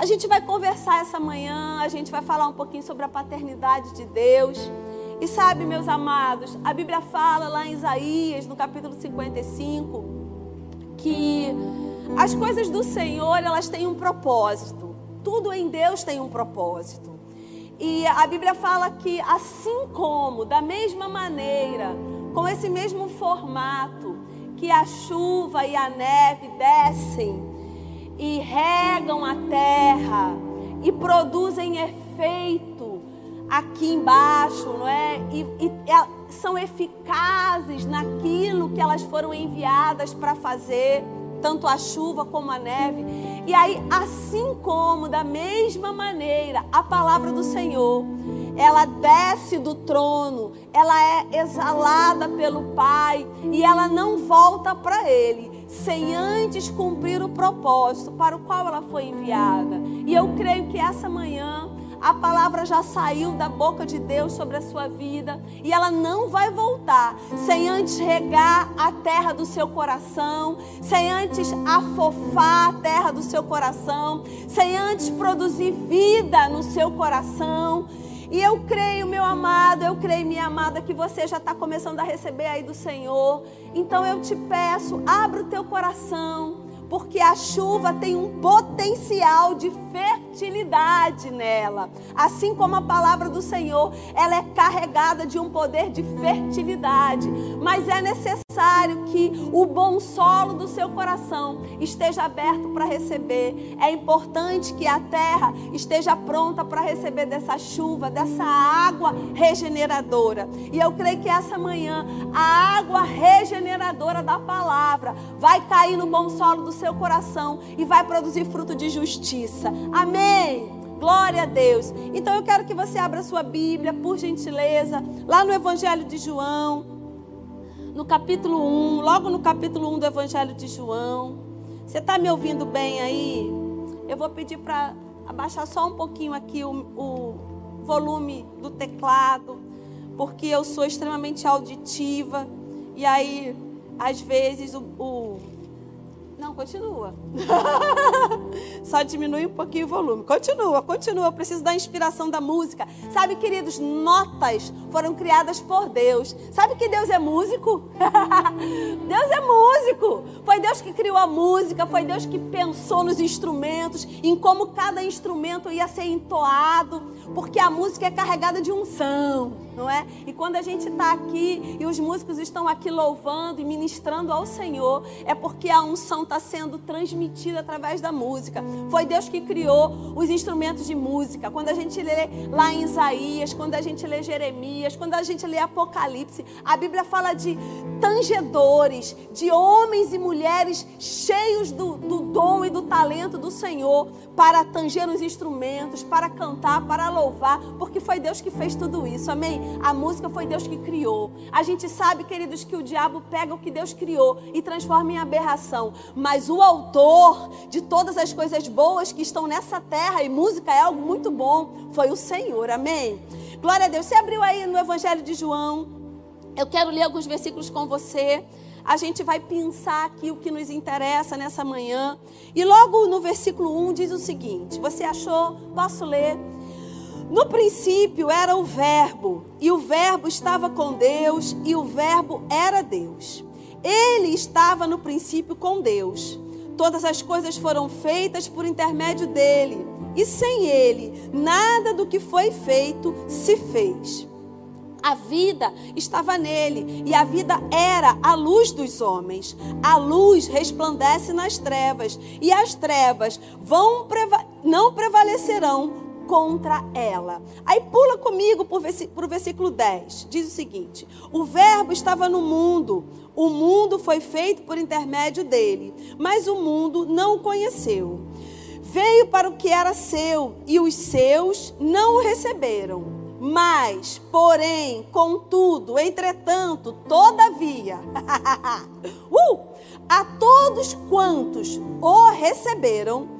A gente vai conversar essa manhã, a gente vai falar um pouquinho sobre a paternidade de Deus. E sabe, meus amados, a Bíblia fala lá em Isaías, no capítulo 55, que as coisas do Senhor, elas têm um propósito. Tudo em Deus tem um propósito. E a Bíblia fala que assim como, da mesma maneira, com esse mesmo formato, que a chuva e a neve descem e regam a terra e produzem efeito aqui embaixo, não é? E, e são eficazes naquilo que elas foram enviadas para fazer, tanto a chuva como a neve. E aí, assim como, da mesma maneira, a palavra do Senhor, ela desce do trono, ela é exalada pelo Pai e ela não volta para Ele sem antes cumprir o propósito para o qual ela foi enviada. E eu creio que essa manhã a palavra já saiu da boca de Deus sobre a sua vida e ela não vai voltar sem antes regar a terra do seu coração, sem antes afofar a terra do seu coração, sem antes produzir vida no seu coração. E eu creio, meu amado, eu creio, minha amada, que você já está começando a receber aí do Senhor. Então eu te peço, abra o teu coração porque a chuva tem um potencial de fertilidade nela. Assim como a palavra do Senhor, ela é carregada de um poder de fertilidade, mas é necessário que o bom solo do seu coração esteja aberto para receber. É importante que a terra esteja pronta para receber dessa chuva, dessa água regeneradora. E eu creio que essa manhã a água regeneradora da palavra vai cair no bom solo do seu coração e vai produzir fruto de justiça. Amém. Glória a Deus. Então eu quero que você abra sua Bíblia, por gentileza, lá no Evangelho de João, no capítulo 1, logo no capítulo 1 do Evangelho de João. Você está me ouvindo bem aí? Eu vou pedir para abaixar só um pouquinho aqui o, o volume do teclado, porque eu sou extremamente auditiva e aí, às vezes, o, o não, continua. Só diminui um pouquinho o volume. Continua, continua. Eu preciso da inspiração da música. Sabe, queridos, notas foram criadas por Deus. Sabe que Deus é músico? Deus é músico. Foi Deus que criou a música, foi Deus que pensou nos instrumentos, em como cada instrumento ia ser entoado, porque a música é carregada de unção, não é? E quando a gente está aqui e os músicos estão aqui louvando e ministrando ao Senhor, é porque a unção está sendo transmitida através da música. Foi Deus que criou os instrumentos de música. Quando a gente lê lá em Isaías, quando a gente lê Jeremias, quando a gente lê Apocalipse, a Bíblia fala de tangedores, de homens e mulheres cheios do, do dom e do talento do Senhor para tanger os instrumentos, para cantar, para louvar, porque foi Deus que fez tudo isso. Amém? A música foi Deus que criou. A gente sabe, queridos, que o diabo pega o que Deus criou e transforma em aberração mas o autor de todas as coisas boas que estão nessa terra, e música é algo muito bom, foi o Senhor, amém? Glória a Deus. Você abriu aí no Evangelho de João, eu quero ler alguns versículos com você. A gente vai pensar aqui o que nos interessa nessa manhã. E logo no versículo 1 diz o seguinte: Você achou? Posso ler? No princípio era o Verbo, e o Verbo estava com Deus, e o Verbo era Deus. Ele estava no princípio com Deus. Todas as coisas foram feitas por intermédio dele, e sem ele, nada do que foi feito se fez. A vida estava nele, e a vida era a luz dos homens. A luz resplandece nas trevas, e as trevas vão não prevalecerão contra ela. Aí pula comigo para o versículo 10. Diz o seguinte: O Verbo estava no mundo, o mundo foi feito por intermédio dele, mas o mundo não o conheceu. Veio para o que era seu, e os seus não o receberam. Mas, porém, contudo, entretanto, todavia, uh, a todos quantos o receberam,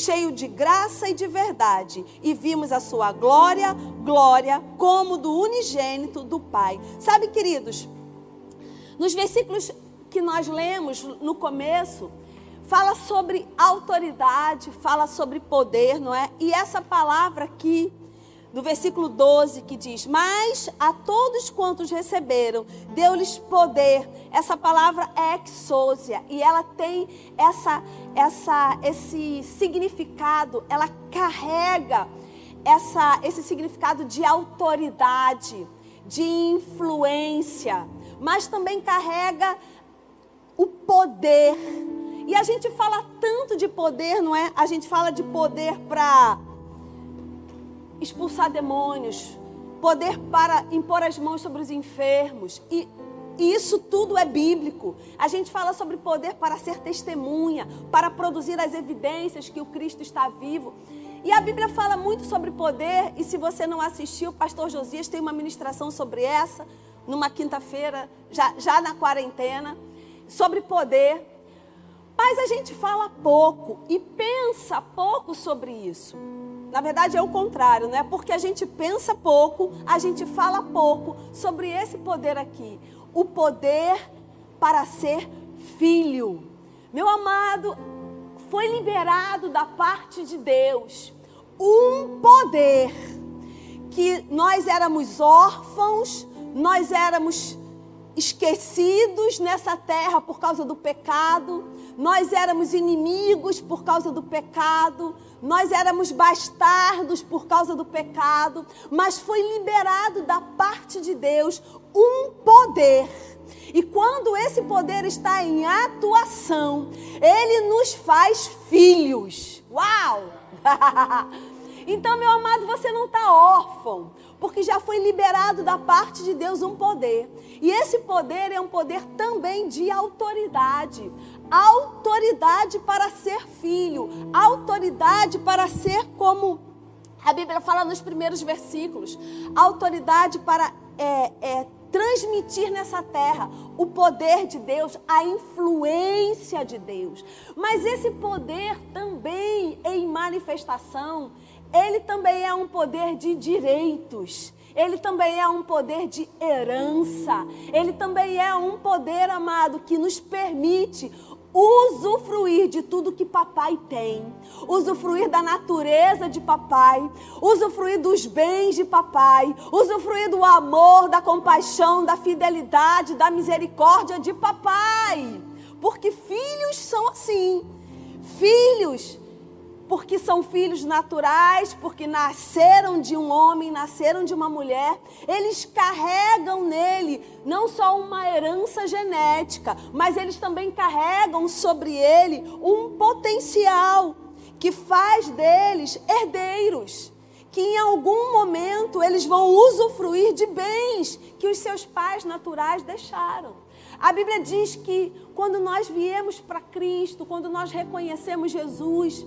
cheio de graça e de verdade, e vimos a sua glória, glória como do unigênito do Pai. Sabe, queridos, nos versículos que nós lemos no começo, fala sobre autoridade, fala sobre poder, não é? E essa palavra aqui no versículo 12, que diz: Mas a todos quantos receberam, deu-lhes poder. Essa palavra é exousia e ela tem essa, essa, esse significado, ela carrega essa, esse significado de autoridade, de influência, mas também carrega o poder. E a gente fala tanto de poder, não é? A gente fala de poder para expulsar demônios, poder para impor as mãos sobre os enfermos. E, e isso tudo é bíblico. A gente fala sobre poder para ser testemunha, para produzir as evidências que o Cristo está vivo. E a Bíblia fala muito sobre poder, e se você não assistiu, o pastor Josias tem uma ministração sobre essa, numa quinta-feira, já, já na quarentena, sobre poder. Mas a gente fala pouco e pensa pouco sobre isso. Na verdade é o contrário, né? Porque a gente pensa pouco, a gente fala pouco sobre esse poder aqui. O poder para ser filho. Meu amado, foi liberado da parte de Deus um poder que nós éramos órfãos, nós éramos esquecidos nessa terra por causa do pecado, nós éramos inimigos por causa do pecado, nós éramos bastardos por causa do pecado, mas foi liberado da parte de Deus um poder. E quando esse poder está em atuação, ele nos faz filhos. Uau! então, meu amado, você não está órfão, porque já foi liberado da parte de Deus um poder. E esse poder é um poder também de autoridade autoridade para ser filho, autoridade para ser como a Bíblia fala nos primeiros versículos, autoridade para é, é, transmitir nessa terra o poder de Deus, a influência de Deus. Mas esse poder também em manifestação, ele também é um poder de direitos. Ele também é um poder de herança. Ele também é um poder, amado, que nos permite usufruir de tudo que papai tem, usufruir da natureza de papai, usufruir dos bens de papai, usufruir do amor, da compaixão, da fidelidade, da misericórdia de papai. Porque filhos são assim. Filhos porque são filhos naturais, porque nasceram de um homem, nasceram de uma mulher, eles carregam nele não só uma herança genética, mas eles também carregam sobre ele um potencial que faz deles herdeiros. Que em algum momento eles vão usufruir de bens que os seus pais naturais deixaram. A Bíblia diz que quando nós viemos para Cristo, quando nós reconhecemos Jesus,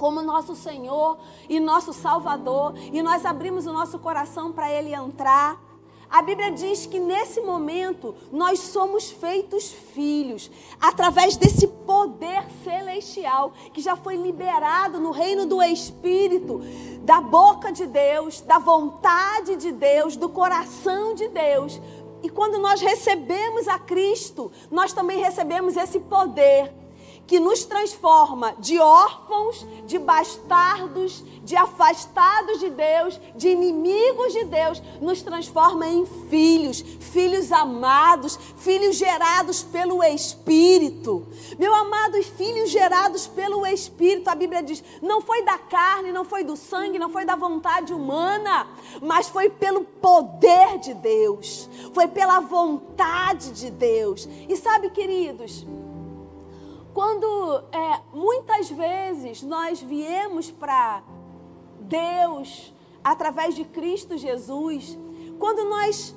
como nosso Senhor e nosso Salvador, e nós abrimos o nosso coração para Ele entrar. A Bíblia diz que nesse momento nós somos feitos filhos, através desse poder celestial que já foi liberado no reino do Espírito, da boca de Deus, da vontade de Deus, do coração de Deus. E quando nós recebemos a Cristo, nós também recebemos esse poder que nos transforma de órfãos, de bastardos, de afastados de Deus, de inimigos de Deus, nos transforma em filhos, filhos amados, filhos gerados pelo Espírito. Meu amado, filhos gerados pelo Espírito, a Bíblia diz: não foi da carne, não foi do sangue, não foi da vontade humana, mas foi pelo poder de Deus, foi pela vontade de Deus. E sabe, queridos, quando é, muitas vezes nós viemos para Deus através de Cristo Jesus, quando nós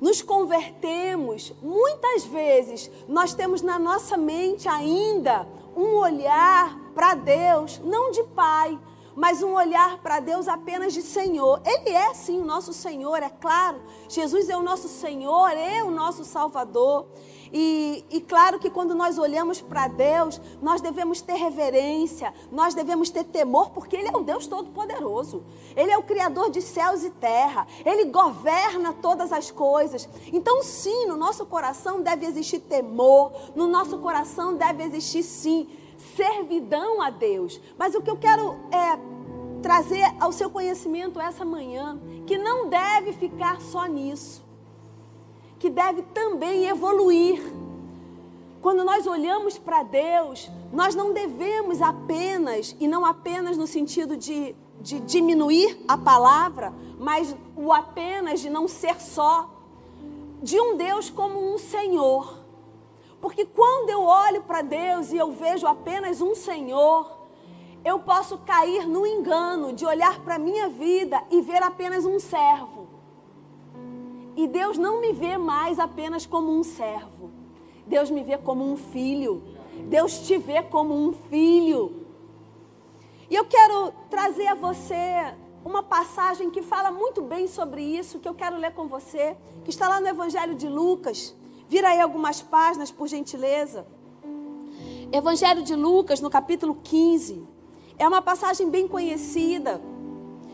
nos convertemos, muitas vezes nós temos na nossa mente ainda um olhar para Deus, não de pai, mas um olhar para Deus apenas de Senhor. Ele é sim o nosso Senhor, é claro. Jesus é o nosso Senhor, é o nosso Salvador. E, e, claro que quando nós olhamos para Deus, nós devemos ter reverência, nós devemos ter temor, porque Ele é o Deus Todo-Poderoso. Ele é o Criador de céus e terra. Ele governa todas as coisas. Então, sim, no nosso coração deve existir temor, no nosso coração deve existir, sim, servidão a Deus. Mas o que eu quero é trazer ao seu conhecimento essa manhã, que não deve ficar só nisso que deve também evoluir. Quando nós olhamos para Deus, nós não devemos apenas, e não apenas no sentido de, de diminuir a palavra, mas o apenas de não ser só, de um Deus como um Senhor. Porque quando eu olho para Deus e eu vejo apenas um Senhor, eu posso cair no engano de olhar para a minha vida e ver apenas um servo. E Deus não me vê mais apenas como um servo. Deus me vê como um filho. Deus te vê como um filho. E eu quero trazer a você uma passagem que fala muito bem sobre isso, que eu quero ler com você, que está lá no Evangelho de Lucas. Vira aí algumas páginas, por gentileza. Evangelho de Lucas, no capítulo 15. É uma passagem bem conhecida.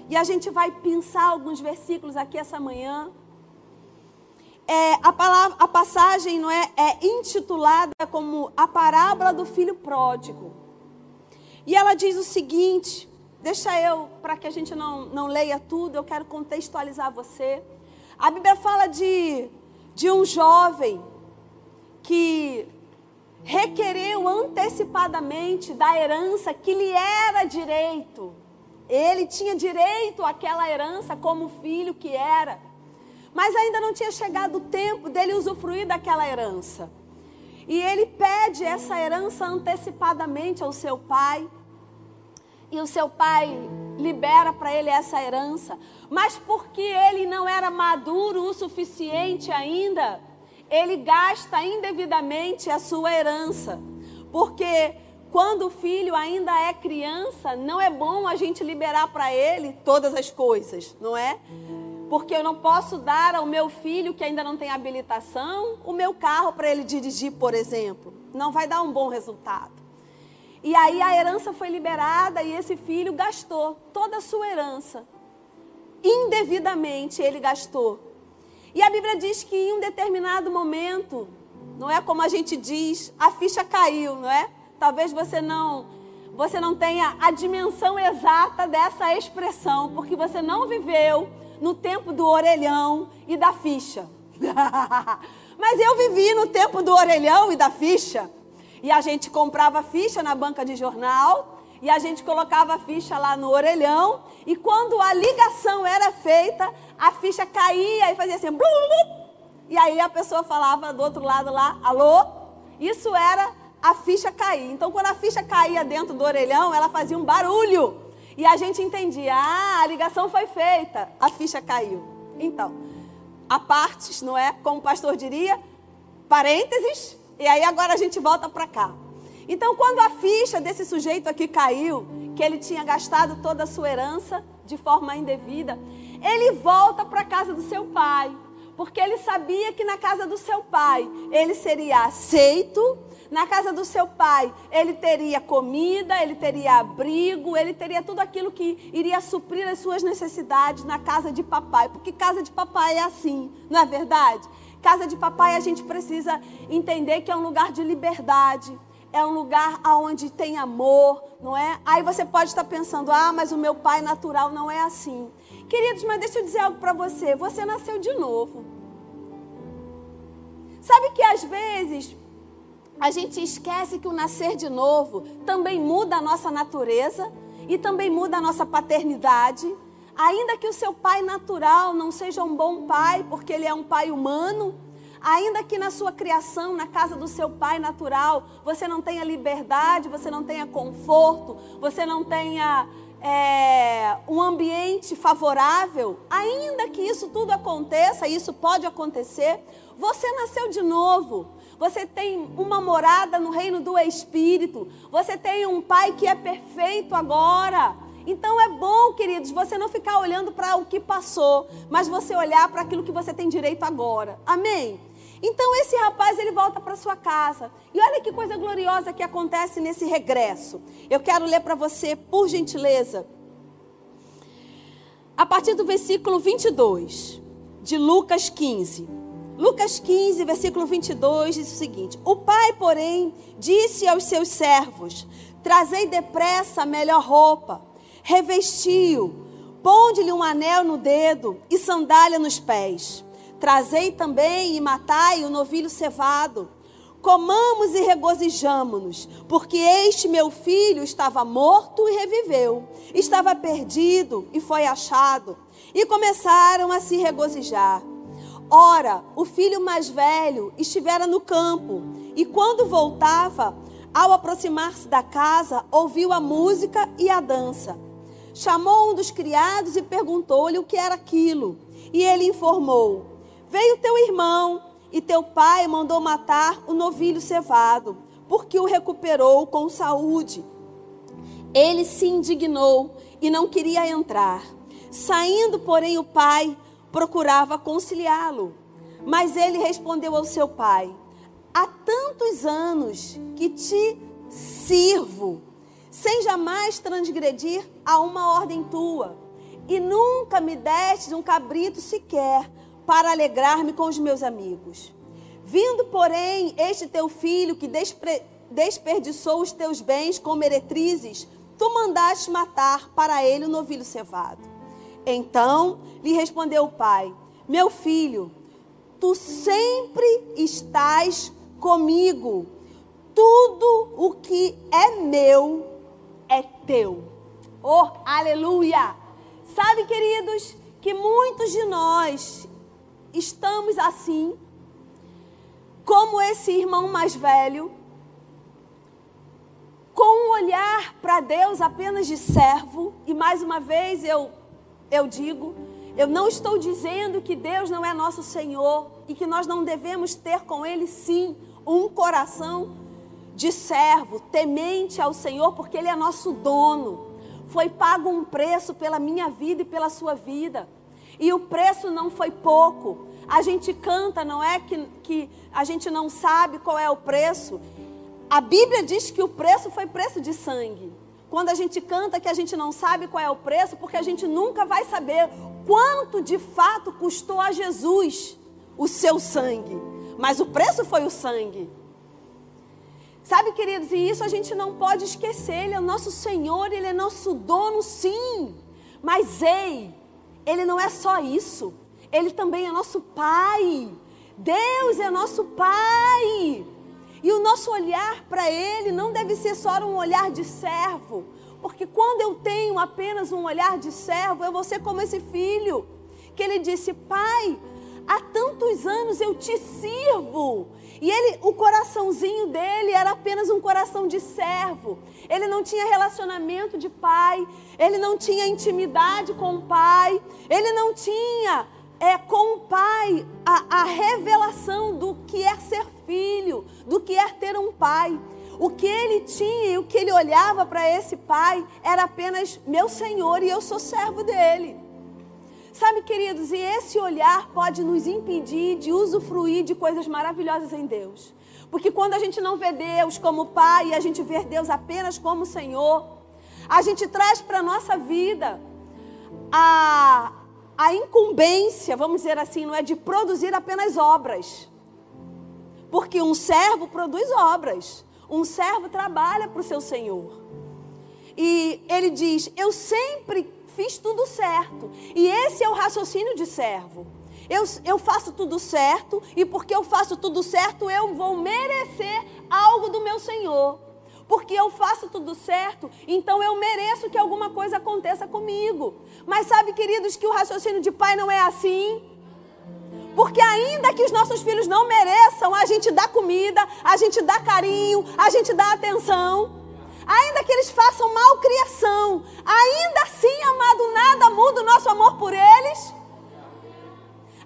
E a gente vai pensar alguns versículos aqui essa manhã é, a, palavra, a passagem não é, é intitulada como a parábola do filho pródigo. E ela diz o seguinte: deixa eu, para que a gente não, não leia tudo, eu quero contextualizar você. A Bíblia fala de, de um jovem que requereu antecipadamente da herança que lhe era direito. Ele tinha direito àquela herança como filho que era. Mas ainda não tinha chegado o tempo dele usufruir daquela herança. E ele pede essa herança antecipadamente ao seu pai. E o seu pai libera para ele essa herança. Mas porque ele não era maduro o suficiente ainda, ele gasta indevidamente a sua herança. Porque quando o filho ainda é criança, não é bom a gente liberar para ele todas as coisas, não é? Porque eu não posso dar ao meu filho que ainda não tem habilitação o meu carro para ele dirigir, por exemplo. Não vai dar um bom resultado. E aí a herança foi liberada e esse filho gastou toda a sua herança. Indevidamente ele gastou. E a Bíblia diz que em um determinado momento, não é como a gente diz, a ficha caiu, não é? Talvez você não você não tenha a dimensão exata dessa expressão, porque você não viveu no tempo do orelhão e da ficha. Mas eu vivi no tempo do orelhão e da ficha. E a gente comprava ficha na banca de jornal e a gente colocava a ficha lá no orelhão e quando a ligação era feita, a ficha caía e fazia assim, blum, blum, e aí a pessoa falava do outro lado lá, alô? Isso era a ficha cair. Então quando a ficha caía dentro do orelhão, ela fazia um barulho. E a gente entendia, ah, a ligação foi feita, a ficha caiu. Então, a partes, não é? Como o pastor diria, parênteses, e aí agora a gente volta para cá. Então, quando a ficha desse sujeito aqui caiu, que ele tinha gastado toda a sua herança de forma indevida, ele volta para a casa do seu pai, porque ele sabia que na casa do seu pai ele seria aceito, na casa do seu pai, ele teria comida, ele teria abrigo, ele teria tudo aquilo que iria suprir as suas necessidades na casa de papai. Porque casa de papai é assim, não é verdade? Casa de papai a gente precisa entender que é um lugar de liberdade, é um lugar onde tem amor, não é? Aí você pode estar pensando, ah, mas o meu pai natural não é assim. Queridos, mas deixa eu dizer algo para você: você nasceu de novo. Sabe que às vezes a gente esquece que o nascer de novo também muda a nossa natureza e também muda a nossa paternidade. Ainda que o seu pai natural não seja um bom pai, porque ele é um pai humano, ainda que na sua criação, na casa do seu pai natural, você não tenha liberdade, você não tenha conforto, você não tenha é, um ambiente favorável, ainda que isso tudo aconteça, isso pode acontecer, você nasceu de novo. Você tem uma morada no reino do Espírito. Você tem um Pai que é perfeito agora. Então é bom, queridos, você não ficar olhando para o que passou, mas você olhar para aquilo que você tem direito agora. Amém? Então esse rapaz ele volta para sua casa. E olha que coisa gloriosa que acontece nesse regresso. Eu quero ler para você, por gentileza, a partir do versículo 22 de Lucas 15. Lucas 15, versículo 22 diz o seguinte: O pai, porém, disse aos seus servos: Trazei depressa a melhor roupa, revestiu, ponde-lhe um anel no dedo e sandália nos pés Trazei também e matai o novilho cevado. Comamos e regozijamo-nos, porque este meu filho estava morto e reviveu, estava perdido e foi achado. E começaram a se regozijar. Ora, o filho mais velho estivera no campo, e quando voltava, ao aproximar-se da casa, ouviu a música e a dança. Chamou um dos criados e perguntou-lhe o que era aquilo. E ele informou: Veio teu irmão e teu pai mandou matar o novilho cevado, porque o recuperou com saúde. Ele se indignou e não queria entrar. Saindo, porém, o pai procurava conciliá-lo. Mas ele respondeu ao seu pai: Há tantos anos que te sirvo, sem jamais transgredir a uma ordem tua, e nunca me deste um cabrito sequer para alegrar-me com os meus amigos. Vindo, porém, este teu filho que despre... desperdiçou os teus bens com meretrizes, tu mandaste matar para ele o novilho cevado. Então lhe respondeu o pai: Meu filho, tu sempre estás comigo. Tudo o que é meu é teu. Oh, aleluia! Sabe, queridos, que muitos de nós estamos assim, como esse irmão mais velho, com um olhar para Deus apenas de servo, e mais uma vez eu, eu digo, eu não estou dizendo que Deus não é nosso Senhor e que nós não devemos ter com Ele, sim, um coração de servo, temente ao Senhor, porque Ele é nosso dono. Foi pago um preço pela minha vida e pela sua vida. E o preço não foi pouco. A gente canta, não é que, que a gente não sabe qual é o preço. A Bíblia diz que o preço foi preço de sangue. Quando a gente canta que a gente não sabe qual é o preço, porque a gente nunca vai saber quanto de fato custou a Jesus o seu sangue. Mas o preço foi o sangue. Sabe, queridos, e isso a gente não pode esquecer. Ele é nosso Senhor, Ele é nosso dono, sim. Mas ei, ele não é só isso. Ele também é nosso Pai. Deus é nosso Pai. E o nosso olhar para Ele não deve ser só um olhar de servo. Porque quando eu tenho apenas um olhar de servo, eu vou ser como esse filho. Que ele disse: Pai, há tantos anos eu te sirvo. E ele, o coraçãozinho dele era apenas um coração de servo. Ele não tinha relacionamento de pai, ele não tinha intimidade com o pai, ele não tinha é, com o pai a, a revelação do que é ser filho, do que é ter um pai. O que ele tinha e o que ele olhava para esse pai era apenas meu Senhor e eu sou servo dele. Sabe, queridos, e esse olhar pode nos impedir de usufruir de coisas maravilhosas em Deus. Porque quando a gente não vê Deus como Pai e a gente vê Deus apenas como Senhor, a gente traz para a nossa vida a, a incumbência, vamos dizer assim, não é de produzir apenas obras. Porque um servo produz obras. Um servo trabalha para o seu Senhor. E ele diz: Eu sempre fiz tudo certo. E esse é o raciocínio de servo. Eu, eu faço tudo certo, e porque eu faço tudo certo, eu vou merecer algo do meu Senhor. Porque eu faço tudo certo, então eu mereço que alguma coisa aconteça comigo. Mas sabe, queridos, que o raciocínio de pai não é assim? Porque ainda que os nossos filhos não mereçam, a gente dá comida, a gente dá carinho, a gente dá atenção ainda que eles façam malcriação, ainda assim, amado, nada muda o nosso amor por eles.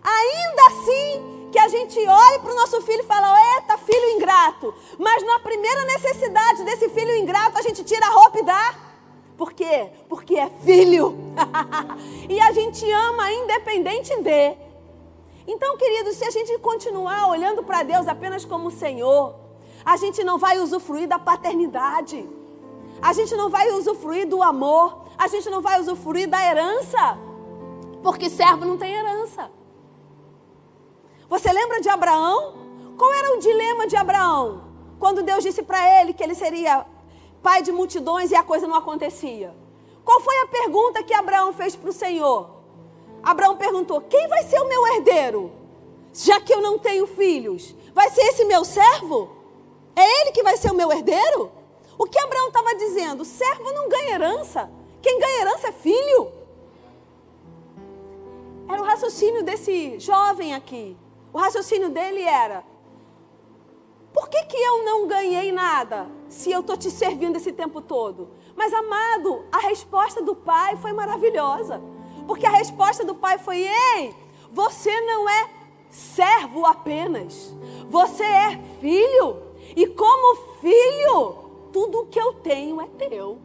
Ainda assim, que a gente olhe para o nosso filho e fala, eita, filho ingrato. Mas na primeira necessidade desse filho ingrato, a gente tira a roupa e dá. Por quê? Porque é filho. e a gente ama independente de. Então, queridos, se a gente continuar olhando para Deus apenas como Senhor, a gente não vai usufruir da paternidade. A gente não vai usufruir do amor. A gente não vai usufruir da herança. Porque servo não tem herança. Você lembra de Abraão? Qual era o dilema de Abraão? Quando Deus disse para ele que ele seria pai de multidões e a coisa não acontecia. Qual foi a pergunta que Abraão fez para o Senhor? Abraão perguntou: Quem vai ser o meu herdeiro? Já que eu não tenho filhos, vai ser esse meu servo? É ele que vai ser o meu herdeiro? O que Abraão estava dizendo? Servo não ganha herança. Quem ganha herança é filho. Era o raciocínio desse jovem aqui. O raciocínio dele era: por que, que eu não ganhei nada se eu estou te servindo esse tempo todo? Mas, amado, a resposta do pai foi maravilhosa. Porque a resposta do pai foi: ei, você não é servo apenas, você é filho. E como filho, tudo o que eu tenho é teu.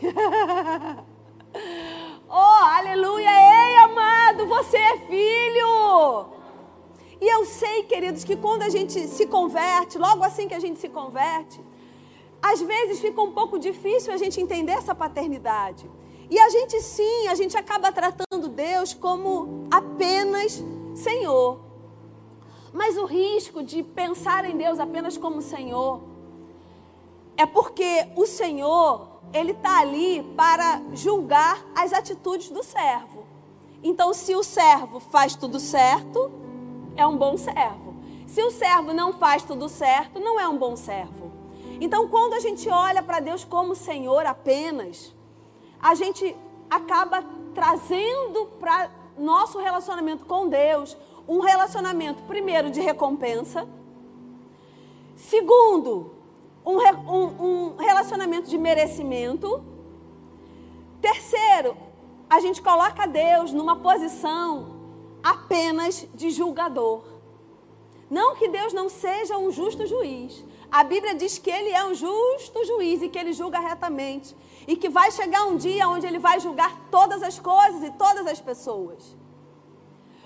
oh, aleluia! Ei, amado, você é filho. E eu sei, queridos, que quando a gente se converte, logo assim que a gente se converte, às vezes fica um pouco difícil a gente entender essa paternidade. E a gente sim, a gente acaba tratando Deus como apenas Senhor. Mas o risco de pensar em Deus apenas como Senhor é porque o Senhor, ele está ali para julgar as atitudes do servo. Então, se o servo faz tudo certo, é um bom servo. Se o servo não faz tudo certo, não é um bom servo. Então, quando a gente olha para Deus como Senhor apenas, a gente acaba trazendo para nosso relacionamento com Deus um relacionamento, primeiro, de recompensa, segundo, um, um, um relacionamento de merecimento, terceiro, a gente coloca Deus numa posição apenas de julgador. Não que Deus não seja um justo juiz. A Bíblia diz que ele é um justo juiz e que ele julga retamente. E que vai chegar um dia onde ele vai julgar todas as coisas e todas as pessoas.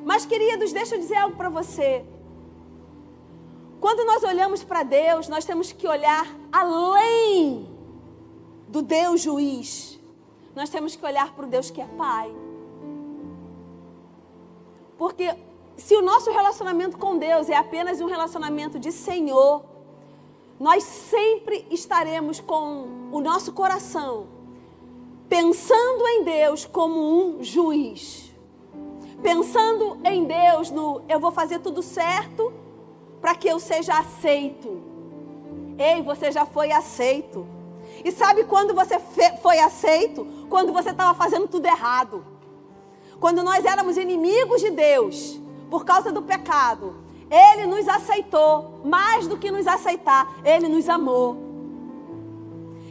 Mas, queridos, deixa eu dizer algo para você. Quando nós olhamos para Deus, nós temos que olhar além do Deus juiz. Nós temos que olhar para o Deus que é Pai. Porque se o nosso relacionamento com Deus é apenas um relacionamento de Senhor, nós sempre estaremos com o nosso coração pensando em Deus como um juiz. Pensando em Deus no eu vou fazer tudo certo para que eu seja aceito. Ei, você já foi aceito. E sabe quando você foi aceito? Quando você estava fazendo tudo errado. Quando nós éramos inimigos de Deus, por causa do pecado, Ele nos aceitou, mais do que nos aceitar, Ele nos amou.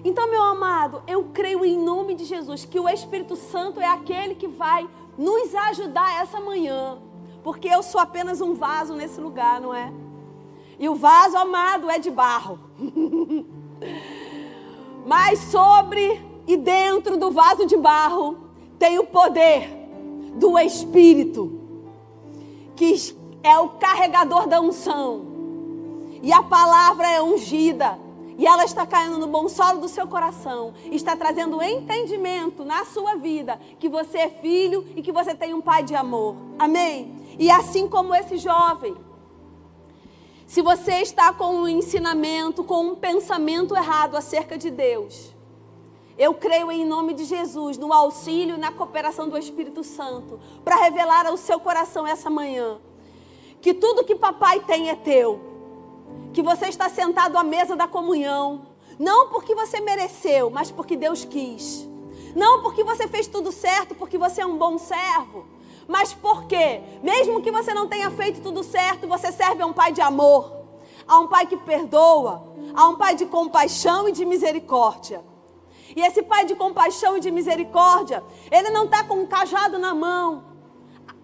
Então, meu amado, eu creio em nome de Jesus que o Espírito Santo é aquele que vai nos ajudar essa manhã, porque eu sou apenas um vaso nesse lugar, não é? E o vaso amado é de barro. Mas sobre e dentro do vaso de barro tem o poder do Espírito, que é o carregador da unção. E a palavra é ungida. E ela está caindo no bom solo do seu coração. Está trazendo entendimento na sua vida que você é filho e que você tem um pai de amor. Amém? E assim como esse jovem, se você está com um ensinamento, com um pensamento errado acerca de Deus, eu creio em nome de Jesus, no auxílio e na cooperação do Espírito Santo, para revelar ao seu coração essa manhã que tudo que papai tem é teu, que você está sentado à mesa da comunhão, não porque você mereceu, mas porque Deus quis. Não porque você fez tudo certo, porque você é um bom servo, mas porque, mesmo que você não tenha feito tudo certo, você serve a um pai de amor, a um pai que perdoa, a um pai de compaixão e de misericórdia. E esse pai de compaixão e de misericórdia, ele não está com um cajado na mão,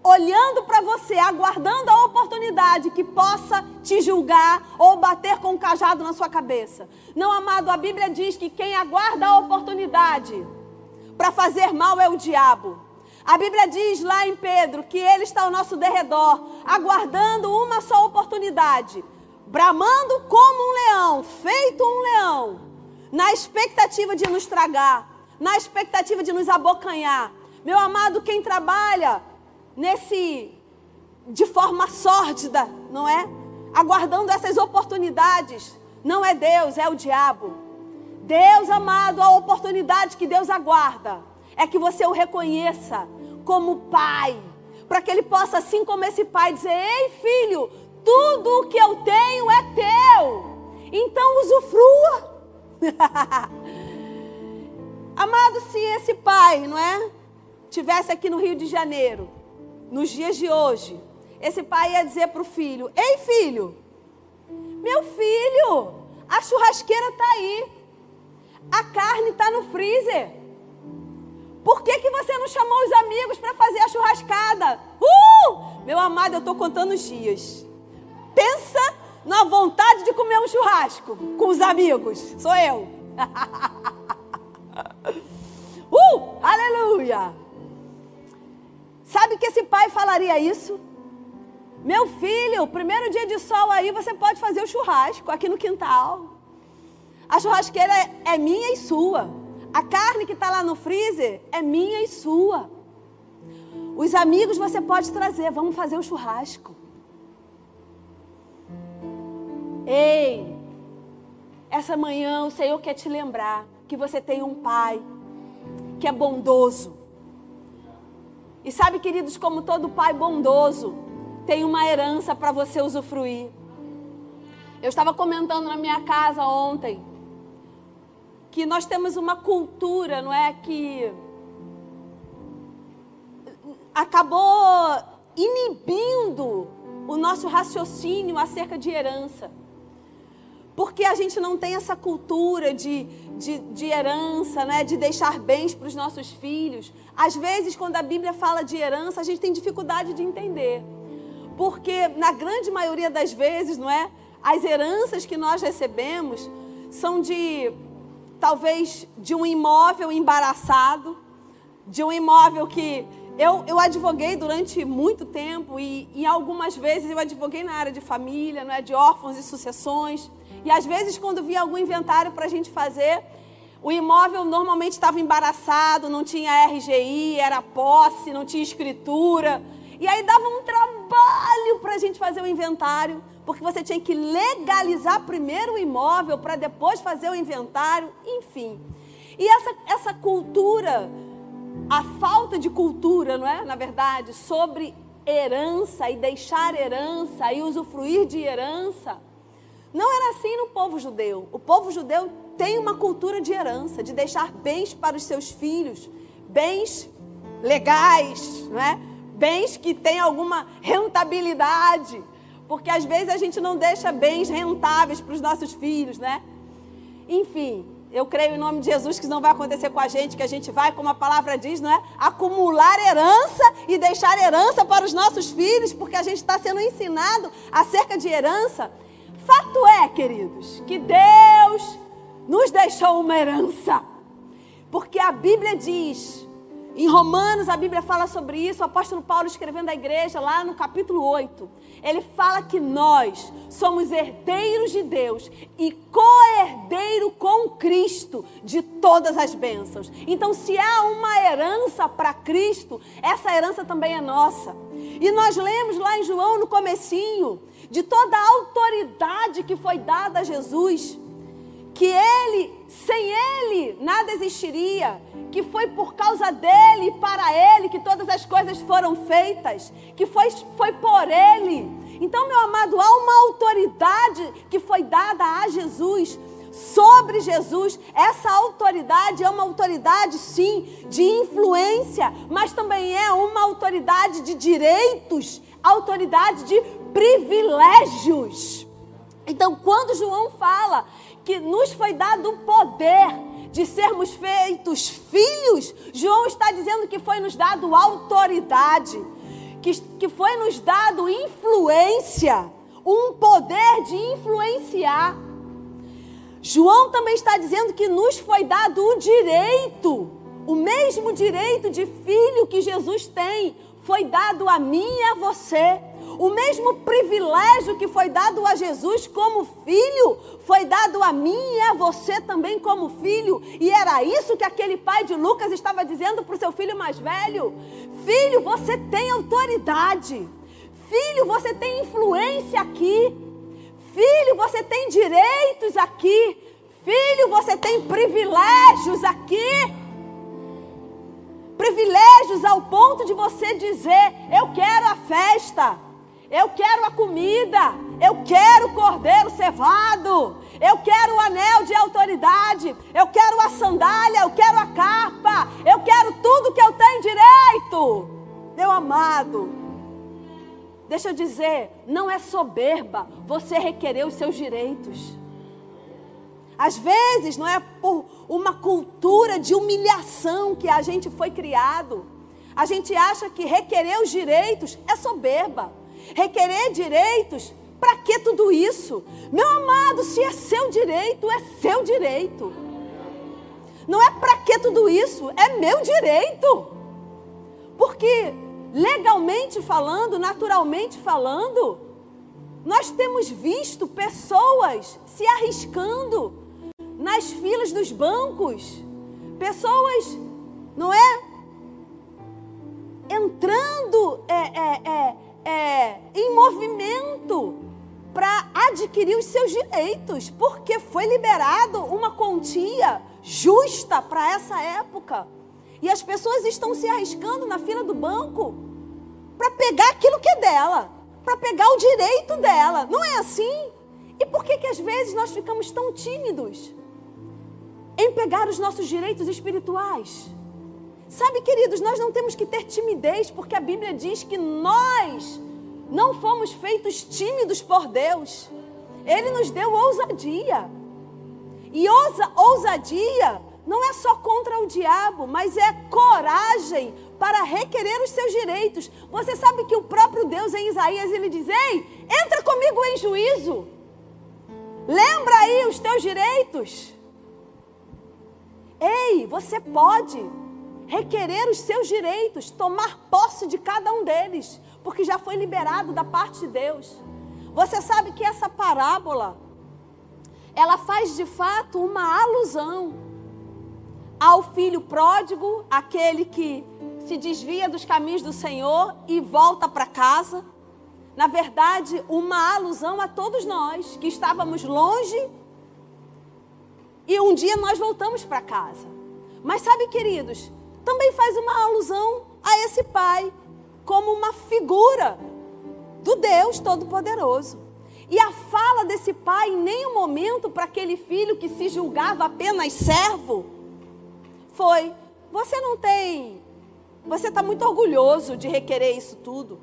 olhando para você, aguardando a oportunidade que possa te julgar ou bater com um cajado na sua cabeça. Não, amado, a Bíblia diz que quem aguarda a oportunidade para fazer mal é o diabo. A Bíblia diz lá em Pedro que ele está ao nosso derredor, aguardando uma só oportunidade, bramando como um leão, feito um leão, na expectativa de nos tragar, na expectativa de nos abocanhar. Meu amado, quem trabalha nesse de forma sórdida, não é? Aguardando essas oportunidades, não é Deus, é o diabo. Deus amado, a oportunidade que Deus aguarda é que você o reconheça como pai, para que ele possa, assim como esse pai, dizer: Ei, filho, tudo o que eu tenho é teu, então usufrua. Amado, se esse pai, não é? Tivesse aqui no Rio de Janeiro, nos dias de hoje, esse pai ia dizer para o filho: Ei, filho, meu filho, a churrasqueira está aí, a carne está no freezer. Por que, que você não chamou os amigos para fazer a churrascada? Uh! Meu amado, eu estou contando os dias. Pensa na vontade de comer um churrasco com os amigos. Sou eu. uh! Aleluia! Sabe que esse pai falaria isso? Meu filho, primeiro dia de sol aí você pode fazer o churrasco aqui no quintal. A churrasqueira é minha e sua. A carne que está lá no freezer é minha e sua. Os amigos você pode trazer, vamos fazer o churrasco. Ei, essa manhã o Senhor quer te lembrar que você tem um pai que é bondoso. E sabe, queridos, como todo pai bondoso, tem uma herança para você usufruir. Eu estava comentando na minha casa ontem que nós temos uma cultura, não é? Que acabou inibindo o nosso raciocínio acerca de herança. Porque a gente não tem essa cultura de, de, de herança, né? de deixar bens para os nossos filhos. Às vezes, quando a Bíblia fala de herança, a gente tem dificuldade de entender. Porque, na grande maioria das vezes, não é? As heranças que nós recebemos são de talvez de um imóvel embaraçado, de um imóvel que eu, eu advoguei durante muito tempo e, e algumas vezes eu advoguei na área de família, não é, de órfãos e sucessões. E às vezes quando via algum inventário para a gente fazer, o imóvel normalmente estava embaraçado, não tinha RGI, era posse, não tinha escritura. E aí dava um trabalho para a gente fazer o inventário porque você tinha que legalizar primeiro o imóvel para depois fazer o inventário, enfim. E essa, essa cultura, a falta de cultura, não é? Na verdade, sobre herança e deixar herança e usufruir de herança, não era assim no povo judeu. O povo judeu tem uma cultura de herança, de deixar bens para os seus filhos, bens legais, não é? Bens que têm alguma rentabilidade. Porque às vezes a gente não deixa bens rentáveis para os nossos filhos, né? Enfim, eu creio em nome de Jesus que isso não vai acontecer com a gente, que a gente vai, como a palavra diz, não é? Acumular herança e deixar herança para os nossos filhos, porque a gente está sendo ensinado acerca de herança. Fato é, queridos, que Deus nos deixou uma herança. Porque a Bíblia diz em Romanos, a Bíblia fala sobre isso, o apóstolo Paulo escrevendo à igreja, lá no capítulo 8. Ele fala que nós somos herdeiros de Deus e co-herdeiro com Cristo de todas as bênçãos. Então, se há uma herança para Cristo, essa herança também é nossa. E nós lemos lá em João, no comecinho, de toda a autoridade que foi dada a Jesus que ele, sem ele, nada existiria, que foi por causa dele e para ele que todas as coisas foram feitas, que foi, foi por ele. Então, meu amado, há uma autoridade que foi dada a Jesus sobre Jesus. Essa autoridade é uma autoridade, sim, de influência, mas também é uma autoridade de direitos, autoridade de privilégios. Então, quando João fala que nos foi dado o poder de sermos feitos filhos, João está dizendo que foi nos dado autoridade, que, que foi nos dado influência, um poder de influenciar. João também está dizendo que nos foi dado o direito, O mesmo direito de filho que Jesus tem foi dado a mim e a você. O mesmo privilégio que foi dado a Jesus como filho, foi dado a mim e a você também como filho. E era isso que aquele pai de Lucas estava dizendo para o seu filho mais velho: Filho, você tem autoridade. Filho, você tem influência aqui. Filho, você tem direitos aqui. Filho, você tem privilégios aqui privilégios ao ponto de você dizer: Eu quero a festa, eu quero a comida, eu quero o cordeiro cevado, eu quero o anel de autoridade, eu quero a sandália, eu quero a capa, eu quero tudo que eu tenho direito. Meu amado, deixa eu dizer, não é soberba você requerer os seus direitos. Às vezes não é por uma cultura de humilhação que a gente foi criado. A gente acha que requerer os direitos é soberba. Requerer direitos, para que tudo isso? Meu amado, se é seu direito, é seu direito. Não é para que tudo isso, é meu direito. Porque legalmente falando, naturalmente falando, nós temos visto pessoas se arriscando nas filas dos bancos, pessoas, não é? Entrando é, é, é, é em movimento para adquirir os seus direitos, porque foi liberado uma quantia justa para essa época. E as pessoas estão se arriscando na fila do banco para pegar aquilo que é dela, para pegar o direito dela. Não é assim? E por que, que às vezes nós ficamos tão tímidos? em pegar os nossos direitos espirituais. Sabe, queridos, nós não temos que ter timidez, porque a Bíblia diz que nós não fomos feitos tímidos por Deus. Ele nos deu ousadia. E ousa, ousadia não é só contra o diabo, mas é coragem para requerer os seus direitos. Você sabe que o próprio Deus em Isaías ele diz: "Ei, entra comigo em juízo. Lembra aí os teus direitos." Ei, você pode requerer os seus direitos, tomar posse de cada um deles, porque já foi liberado da parte de Deus. Você sabe que essa parábola ela faz de fato uma alusão ao filho pródigo, aquele que se desvia dos caminhos do Senhor e volta para casa. Na verdade, uma alusão a todos nós que estávamos longe e um dia nós voltamos para casa. Mas sabe, queridos, também faz uma alusão a esse pai como uma figura do Deus Todo-Poderoso. E a fala desse pai, em nenhum momento, para aquele filho que se julgava apenas servo, foi: Você não tem. Você está muito orgulhoso de requerer isso tudo.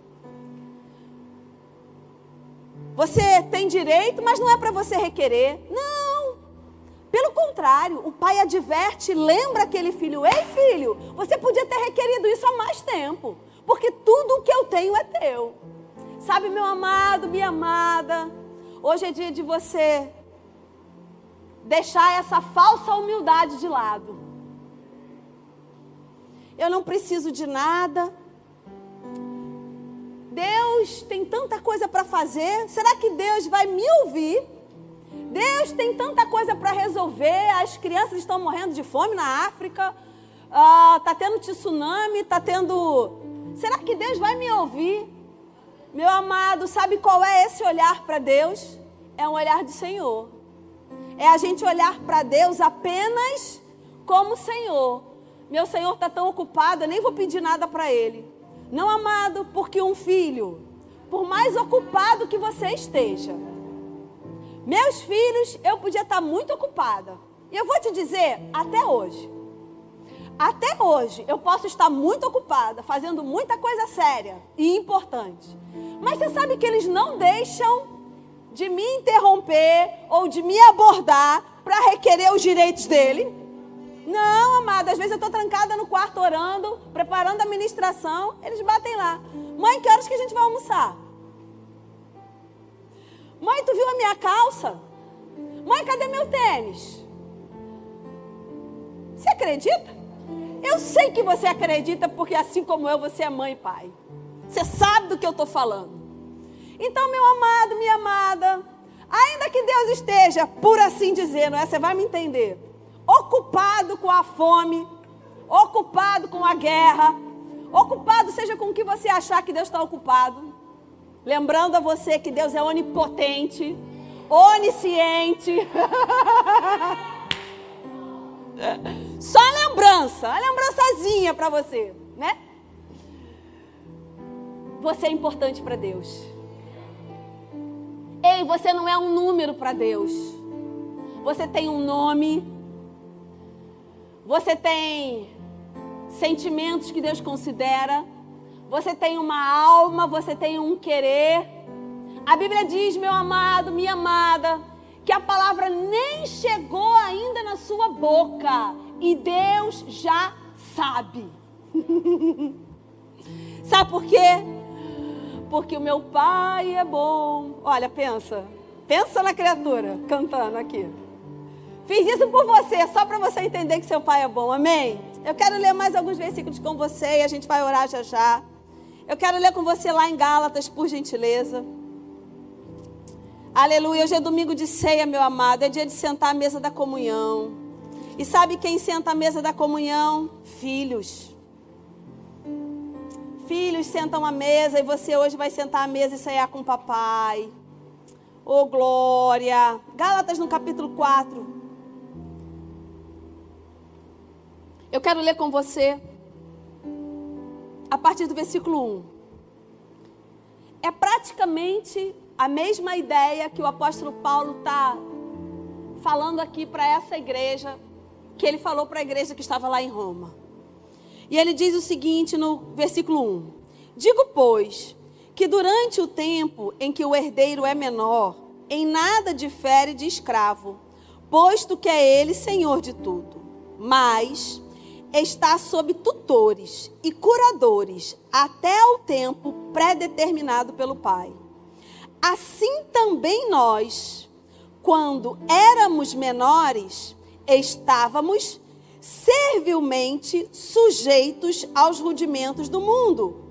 Você tem direito, mas não é para você requerer. Não. Pelo contrário, o pai adverte, lembra aquele filho: Ei, filho, você podia ter requerido isso há mais tempo, porque tudo o que eu tenho é teu. Sabe, meu amado, minha amada, hoje é dia de você deixar essa falsa humildade de lado. Eu não preciso de nada. Deus tem tanta coisa para fazer. Será que Deus vai me ouvir? Deus tem tanta coisa para resolver. As crianças estão morrendo de fome na África. Está ah, tendo tsunami, está tendo. Será que Deus vai me ouvir? Meu amado, sabe qual é esse olhar para Deus? É um olhar do Senhor. É a gente olhar para Deus apenas como Senhor. Meu Senhor está tão ocupado, eu nem vou pedir nada para Ele. Não, amado, porque um filho, por mais ocupado que você esteja, meus filhos, eu podia estar muito ocupada. E eu vou te dizer, até hoje. Até hoje eu posso estar muito ocupada, fazendo muita coisa séria e importante. Mas você sabe que eles não deixam de me interromper ou de me abordar para requerer os direitos dele? Não, amada, às vezes eu estou trancada no quarto orando, preparando a ministração, eles batem lá. Mãe, que horas que a gente vai almoçar? Mãe, tu viu a minha calça? Mãe, cadê meu tênis? Você acredita? Eu sei que você acredita porque assim como eu, você é mãe e pai. Você sabe do que eu estou falando. Então, meu amado, minha amada, ainda que Deus esteja, por assim dizer, não é? Você vai me entender, ocupado com a fome, ocupado com a guerra, ocupado seja com o que você achar que Deus está ocupado. Lembrando a você que Deus é onipotente, onisciente. Só lembrança, a lembrançazinha para você, né? Você é importante para Deus. Ei, você não é um número para Deus. Você tem um nome. Você tem sentimentos que Deus considera. Você tem uma alma, você tem um querer. A Bíblia diz, meu amado, minha amada, que a palavra nem chegou ainda na sua boca e Deus já sabe. sabe por quê? Porque o meu pai é bom. Olha, pensa. Pensa na criatura cantando aqui. Fiz isso por você, só para você entender que seu pai é bom. Amém? Eu quero ler mais alguns versículos com você e a gente vai orar já já. Eu quero ler com você lá em Gálatas, por gentileza. Aleluia. Hoje é domingo de ceia, meu amado. É dia de sentar à mesa da comunhão. E sabe quem senta à mesa da comunhão? Filhos. Filhos sentam à mesa e você hoje vai sentar à mesa e ceiar com o papai. Oh, glória. Gálatas no capítulo 4. Eu quero ler com você a partir do versículo 1. É praticamente a mesma ideia que o apóstolo Paulo está falando aqui para essa igreja, que ele falou para a igreja que estava lá em Roma. E ele diz o seguinte no versículo 1: Digo, pois, que durante o tempo em que o herdeiro é menor, em nada difere de escravo, posto que é ele senhor de tudo. Mas está sob tutores e curadores até ao tempo predeterminado pelo Pai. Assim também nós, quando éramos menores, estávamos servilmente sujeitos aos rudimentos do mundo.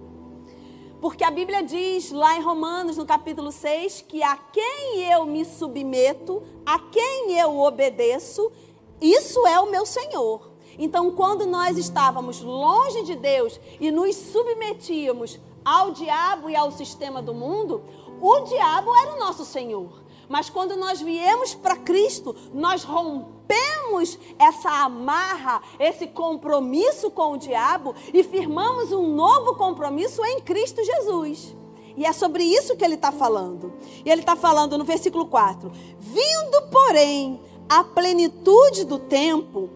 Porque a Bíblia diz lá em Romanos, no capítulo 6, que a quem eu me submeto, a quem eu obedeço, isso é o meu Senhor. Então, quando nós estávamos longe de Deus e nos submetíamos ao diabo e ao sistema do mundo, o diabo era o nosso Senhor. Mas quando nós viemos para Cristo, nós rompemos essa amarra, esse compromisso com o diabo e firmamos um novo compromisso em Cristo Jesus. E é sobre isso que ele está falando. E ele está falando no versículo 4: Vindo, porém, a plenitude do tempo,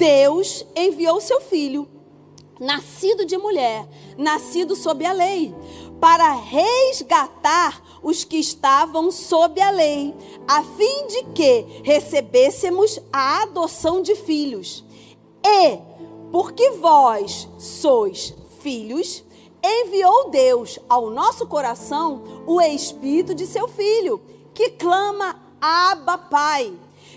Deus enviou seu filho, nascido de mulher, nascido sob a lei para resgatar os que estavam sob a lei, a fim de que recebêssemos a adoção de filhos. E, porque vós sois filhos, enviou Deus ao nosso coração o espírito de seu filho, que clama: Abba, Pai.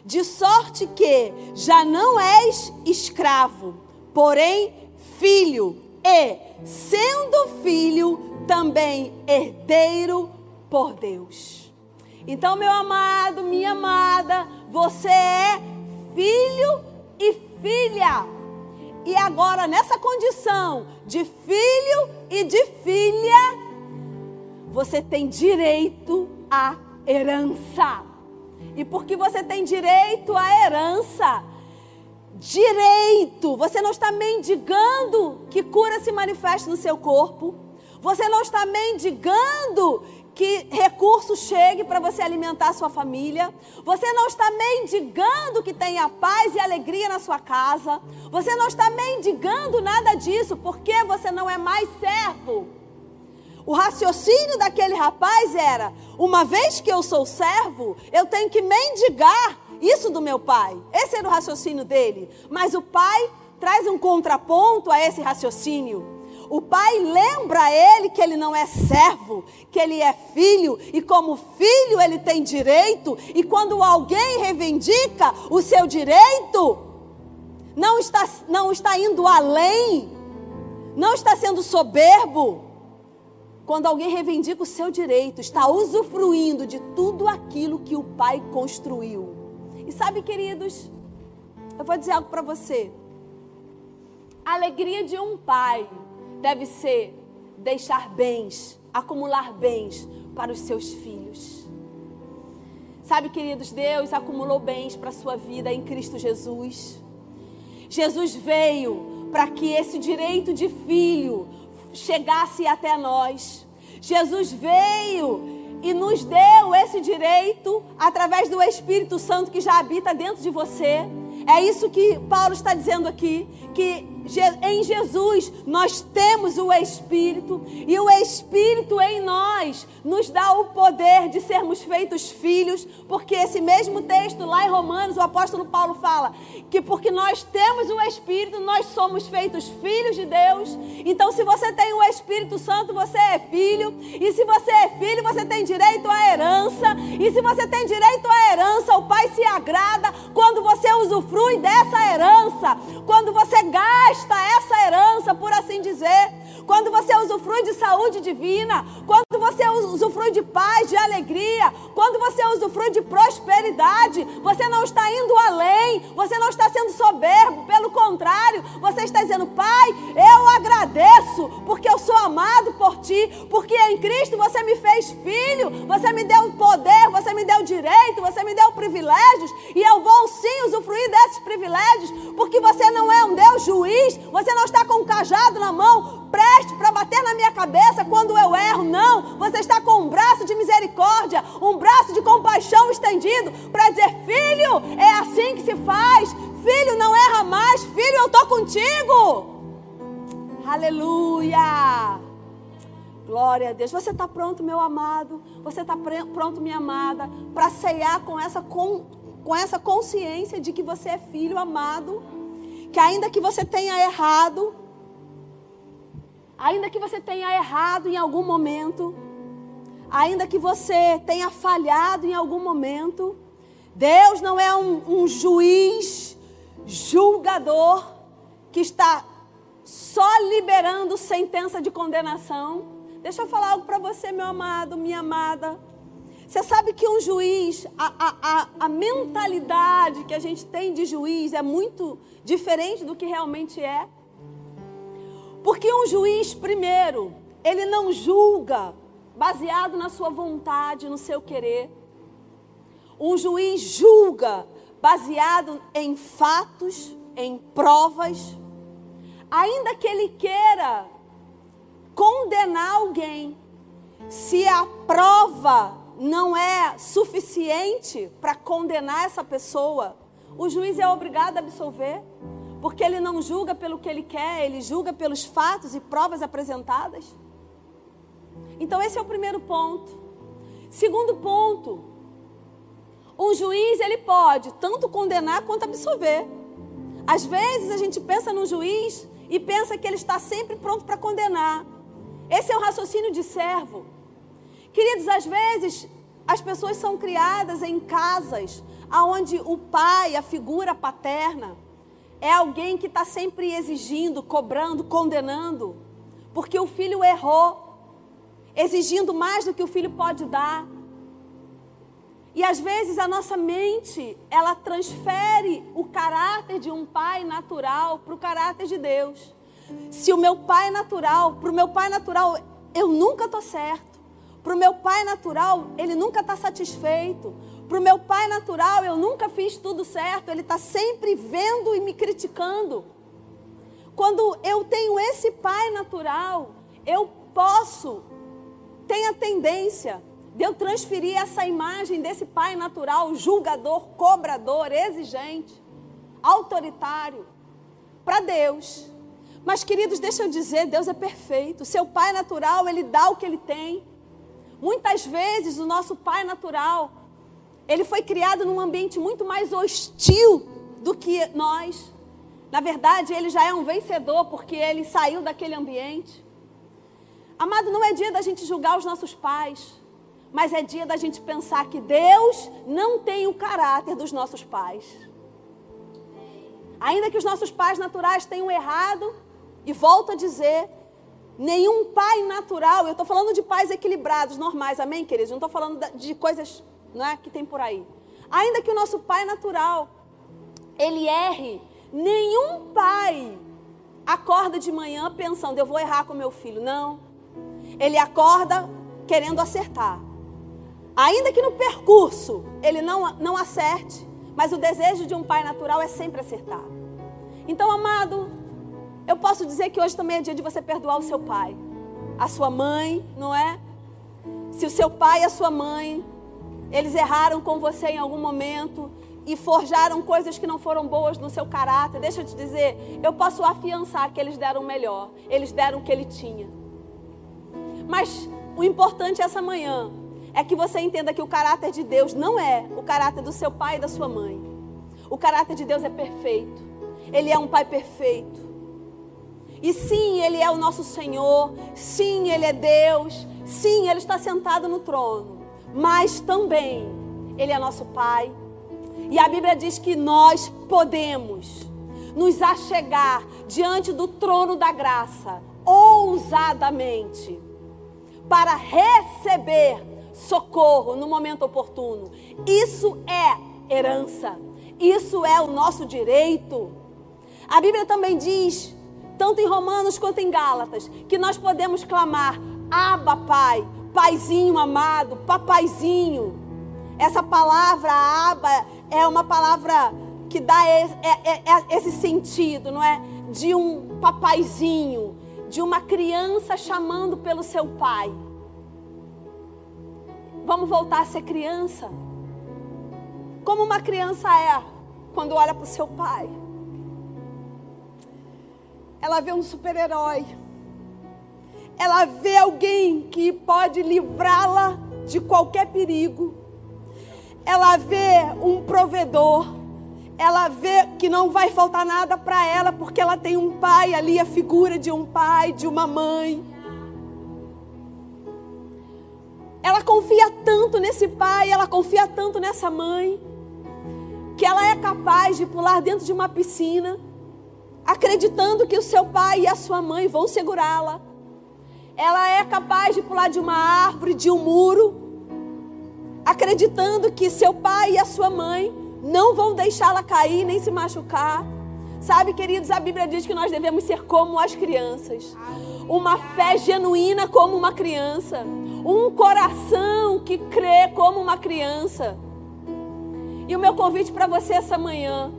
De sorte que já não és escravo, porém filho, e, sendo filho, também herdeiro por Deus. Então, meu amado, minha amada, você é filho e filha. E agora, nessa condição de filho e de filha, você tem direito à herança. E porque você tem direito à herança, direito, você não está mendigando que cura se manifeste no seu corpo. Você não está mendigando que recurso chegue para você alimentar a sua família. Você não está mendigando que tenha paz e alegria na sua casa. Você não está mendigando nada disso, porque você não é mais servo. O raciocínio daquele rapaz era: uma vez que eu sou servo, eu tenho que mendigar isso do meu pai. Esse era o raciocínio dele. Mas o pai traz um contraponto a esse raciocínio. O pai lembra a ele que ele não é servo, que ele é filho, e como filho ele tem direito, e quando alguém reivindica o seu direito, não está, não está indo além, não está sendo soberbo, quando alguém reivindica o seu direito, está usufruindo de tudo aquilo que o pai construiu. E sabe, queridos, eu vou dizer algo para você. A alegria de um pai deve ser deixar bens, acumular bens para os seus filhos. Sabe, queridos, Deus acumulou bens para a sua vida em Cristo Jesus. Jesus veio para que esse direito de filho chegasse até nós. Jesus veio e nos deu esse direito através do Espírito Santo que já habita dentro de você. É isso que Paulo está dizendo aqui, que em Jesus nós temos o Espírito e o Espírito em nós nos dá o poder de sermos feitos filhos, porque esse mesmo texto lá em Romanos, o apóstolo Paulo fala que porque nós temos o Espírito, nós somos feitos filhos de Deus. Então, se você tem o Espírito Santo, você é filho, e se você é filho, você tem direito à herança, e se você tem direito à herança, o Pai se agrada quando você usufrui dessa herança, quando você gasta essa herança, por assim dizer. Quando você usufrui de saúde divina, quando usufrui de paz, de alegria, quando você usufrui de prosperidade, você não está indo além, você não está sendo soberbo, pelo contrário, você está dizendo: Pai, eu agradeço, porque eu sou amado por ti, porque em Cristo você me fez filho, você me deu poder, você me deu direito, você me deu privilégios, e eu vou sim usufruir desses privilégios, porque você não é um Deus juiz, você não está com um cajado na mão, preste para bater na minha cabeça quando eu erro. Não, você está com um braço de misericórdia, um braço de compaixão estendido para dizer: Filho, é assim que se faz. Filho, não erra mais. Filho, eu estou contigo. Aleluia. Glória a Deus. Você está pronto, meu amado? Você está pronto, minha amada, para ceiar com essa, com, com essa consciência de que você é filho amado? que ainda que você tenha errado, ainda que você tenha errado em algum momento, ainda que você tenha falhado em algum momento, Deus não é um, um juiz julgador que está só liberando sentença de condenação. Deixa eu falar algo para você, meu amado, minha amada. Você sabe que um juiz, a, a, a, a, mentalidade que a gente tem de juiz é muito diferente do que realmente é. Porque um juiz, primeiro, ele não julga baseado na sua vontade, no seu querer. Um juiz julga baseado em fatos, em provas. Ainda que ele queira condenar alguém, se a prova não é suficiente para condenar essa pessoa, o juiz é obrigado a absolver, porque ele não julga pelo que ele quer, ele julga pelos fatos e provas apresentadas. Então, esse é o primeiro ponto. Segundo ponto, um juiz ele pode tanto condenar quanto absolver. Às vezes a gente pensa no juiz e pensa que ele está sempre pronto para condenar. Esse é o raciocínio de servo. Queridos, às vezes as pessoas são criadas em casas onde o pai, a figura paterna, é alguém que está sempre exigindo, cobrando, condenando, porque o filho errou, exigindo mais do que o filho pode dar. E às vezes a nossa mente, ela transfere o caráter de um pai natural para o caráter de Deus. Se o meu pai natural, para o meu pai natural, eu nunca estou certo. Para o meu pai natural, ele nunca está satisfeito. Para o meu pai natural, eu nunca fiz tudo certo. Ele está sempre vendo e me criticando. Quando eu tenho esse pai natural, eu posso, tem a tendência de eu transferir essa imagem desse pai natural, julgador, cobrador, exigente, autoritário, para Deus. Mas, queridos, deixa eu dizer, Deus é perfeito. Seu pai natural, ele dá o que ele tem. Muitas vezes o nosso pai natural, ele foi criado num ambiente muito mais hostil do que nós. Na verdade, ele já é um vencedor porque ele saiu daquele ambiente. Amado, não é dia da gente julgar os nossos pais, mas é dia da gente pensar que Deus não tem o caráter dos nossos pais. Ainda que os nossos pais naturais tenham errado, e volto a dizer, nenhum pai natural, eu estou falando de pais equilibrados, normais, amém, queridos? Não estou falando de coisas não é, que tem por aí. Ainda que o nosso pai natural, ele erre, nenhum pai acorda de manhã pensando, eu vou errar com meu filho. Não. Ele acorda querendo acertar. Ainda que no percurso ele não, não acerte, mas o desejo de um pai natural é sempre acertar. Então, amado, eu posso dizer que hoje também é dia de você perdoar o seu pai, a sua mãe, não é? Se o seu pai e a sua mãe, eles erraram com você em algum momento e forjaram coisas que não foram boas no seu caráter, deixa eu te dizer, eu posso afiançar que eles deram o melhor, eles deram o que ele tinha. Mas o importante essa manhã é que você entenda que o caráter de Deus não é o caráter do seu pai e da sua mãe. O caráter de Deus é perfeito. Ele é um pai perfeito. E sim, ele é o nosso Senhor. Sim, ele é Deus. Sim, ele está sentado no trono. Mas também ele é nosso pai. E a Bíblia diz que nós podemos nos achegar diante do trono da graça ousadamente para receber socorro no momento oportuno. Isso é herança. Isso é o nosso direito. A Bíblia também diz, tanto em Romanos quanto em Gálatas, que nós podemos clamar: Abba, Pai, Paizinho amado, Papaizinho. Essa palavra Abba é uma palavra que dá esse, é, é, é esse sentido, não é? De um papaizinho, de uma criança chamando pelo seu pai. Vamos voltar a ser criança. Como uma criança é quando olha para o seu pai. Ela vê um super-herói. Ela vê alguém que pode livrá-la de qualquer perigo. Ela vê um provedor. Ela vê que não vai faltar nada para ela porque ela tem um pai ali, a figura de um pai, de uma mãe. Ela confia tanto nesse pai, ela confia tanto nessa mãe, que ela é capaz de pular dentro de uma piscina, acreditando que o seu pai e a sua mãe vão segurá-la. Ela é capaz de pular de uma árvore, de um muro, acreditando que seu pai e a sua mãe não vão deixá-la cair nem se machucar. Sabe, queridos, a Bíblia diz que nós devemos ser como as crianças. Uma fé genuína como uma criança. Um coração que crê como uma criança. E o meu convite para você essa manhã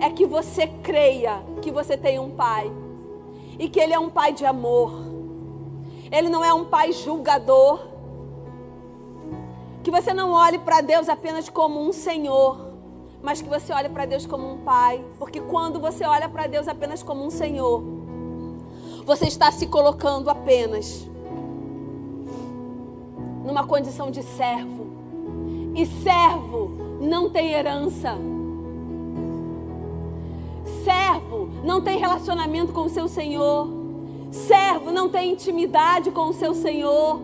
é que você creia que você tem um pai. E que ele é um pai de amor. Ele não é um pai julgador. Que você não olhe para Deus apenas como um Senhor mas que você olhe para Deus como um pai, porque quando você olha para Deus apenas como um Senhor, você está se colocando apenas numa condição de servo. E servo não tem herança. Servo não tem relacionamento com o seu Senhor. Servo não tem intimidade com o seu Senhor.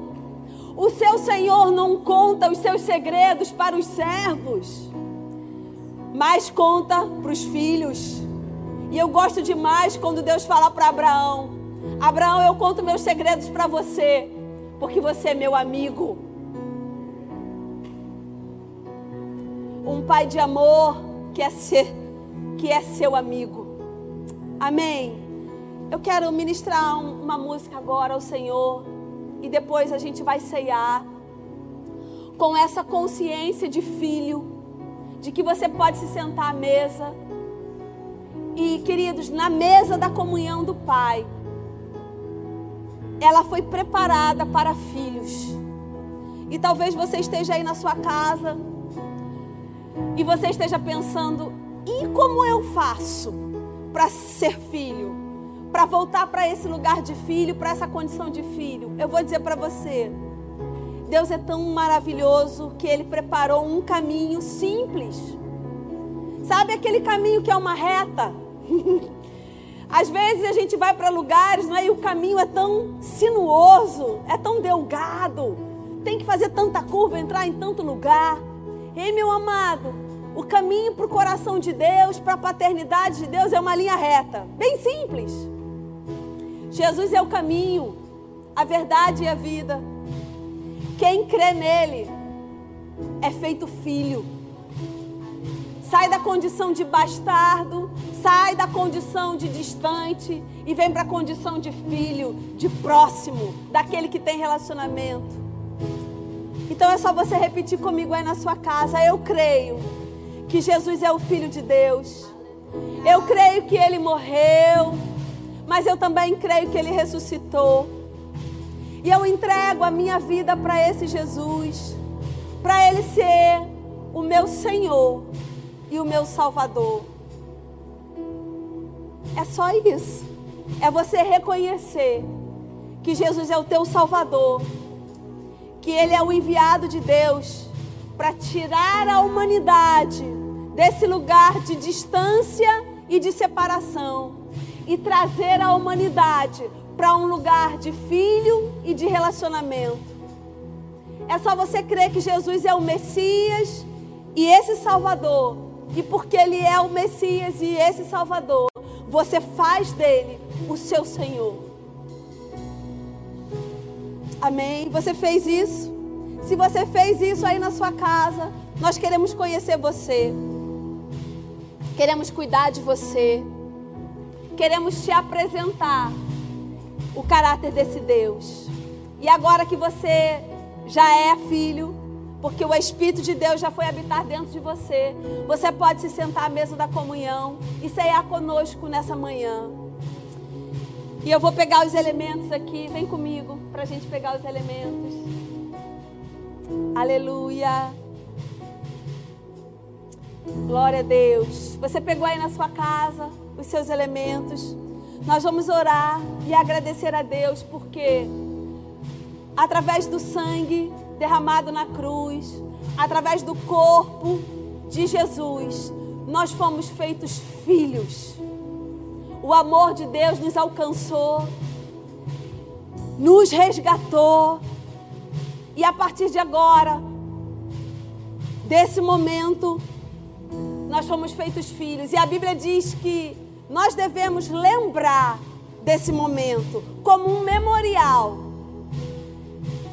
O seu Senhor não conta os seus segredos para os servos mais conta para os filhos. E eu gosto demais quando Deus fala para Abraão: Abraão, eu conto meus segredos para você, porque você é meu amigo. Um pai de amor que é ser, que é seu amigo. Amém. Eu quero ministrar uma música agora ao Senhor e depois a gente vai ceiar com essa consciência de filho de que você pode se sentar à mesa. E, queridos, na mesa da comunhão do Pai, ela foi preparada para filhos. E talvez você esteja aí na sua casa e você esteja pensando: e como eu faço para ser filho? Para voltar para esse lugar de filho, para essa condição de filho? Eu vou dizer para você: Deus é tão maravilhoso que Ele preparou um caminho simples. Sabe aquele caminho que é uma reta? Às vezes a gente vai para lugares né, e o caminho é tão sinuoso, é tão delgado, tem que fazer tanta curva, entrar em tanto lugar. Ei, meu amado, o caminho para o coração de Deus, para a paternidade de Deus, é uma linha reta. Bem simples. Jesus é o caminho, a verdade e a vida. Quem crê nele é feito filho. Sai da condição de bastardo, sai da condição de distante e vem para a condição de filho, de próximo, daquele que tem relacionamento. Então é só você repetir comigo aí na sua casa. Eu creio que Jesus é o Filho de Deus. Eu creio que ele morreu, mas eu também creio que ele ressuscitou. E eu entrego a minha vida para esse Jesus, para ele ser o meu Senhor e o meu Salvador. É só isso. É você reconhecer que Jesus é o teu Salvador, que ele é o enviado de Deus para tirar a humanidade desse lugar de distância e de separação e trazer a humanidade para um lugar de filho e de relacionamento. É só você crer que Jesus é o Messias e esse Salvador. E porque Ele é o Messias e esse Salvador, você faz dele o seu Senhor. Amém? Você fez isso? Se você fez isso aí na sua casa, nós queremos conhecer você. Queremos cuidar de você. Queremos te apresentar o caráter desse Deus. E agora que você já é filho, porque o Espírito de Deus já foi habitar dentro de você, você pode se sentar à mesa da comunhão e ceiar conosco nessa manhã. E eu vou pegar os elementos aqui, vem comigo para a gente pegar os elementos. Aleluia. Glória a Deus. Você pegou aí na sua casa os seus elementos. Nós vamos orar e agradecer a Deus porque através do sangue derramado na cruz, através do corpo de Jesus, nós fomos feitos filhos. O amor de Deus nos alcançou, nos resgatou. E a partir de agora, desse momento, nós fomos feitos filhos. E a Bíblia diz que nós devemos lembrar desse momento como um memorial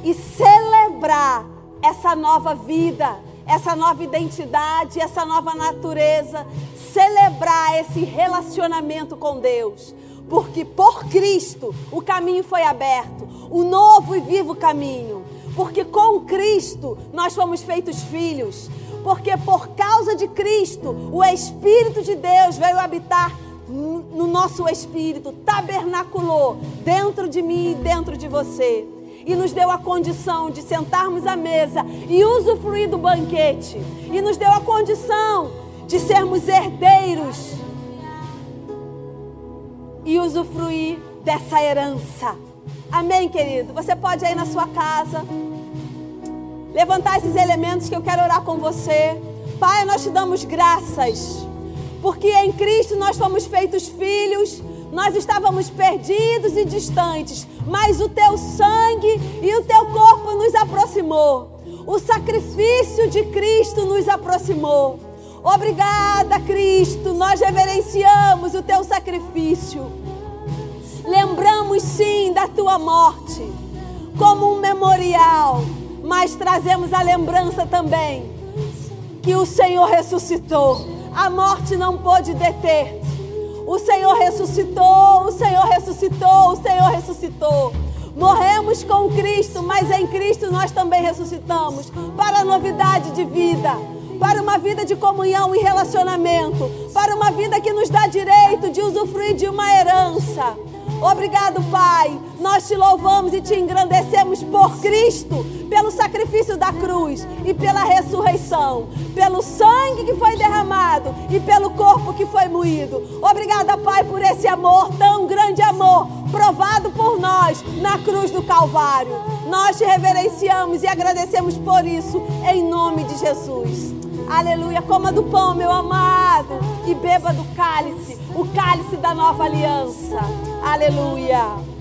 e celebrar essa nova vida, essa nova identidade, essa nova natureza, celebrar esse relacionamento com Deus. Porque por Cristo o caminho foi aberto, o novo e vivo caminho. Porque com Cristo nós fomos feitos filhos porque por causa de Cristo, o Espírito de Deus veio habitar no nosso espírito, tabernaculou dentro de mim e dentro de você. E nos deu a condição de sentarmos à mesa e usufruir do banquete. E nos deu a condição de sermos herdeiros e usufruir dessa herança. Amém, querido? Você pode ir na sua casa levantar esses elementos que eu quero orar com você. Pai, nós te damos graças, porque em Cristo nós fomos feitos filhos, nós estávamos perdidos e distantes, mas o teu sangue e o teu corpo nos aproximou. O sacrifício de Cristo nos aproximou. Obrigada, Cristo, nós reverenciamos o teu sacrifício. Lembramos sim da tua morte como um memorial mas trazemos a lembrança também que o Senhor ressuscitou. A morte não pôde deter. O Senhor ressuscitou, o Senhor ressuscitou, o Senhor ressuscitou. Morremos com Cristo, mas em Cristo nós também ressuscitamos para a novidade de vida, para uma vida de comunhão e relacionamento, para uma vida que nos dá direito de usufruir de uma herança. Obrigado, Pai. Nós te louvamos e te engrandecemos por Cristo, pelo sacrifício da cruz e pela ressurreição, pelo sangue que foi derramado e pelo corpo que foi moído. Obrigada, Pai, por esse amor, tão grande amor, provado por nós na cruz do Calvário. Nós te reverenciamos e agradecemos por isso, em nome de Jesus. Aleluia. Coma do pão, meu amado, e beba do cálice, o cálice da nova aliança. Aleluia.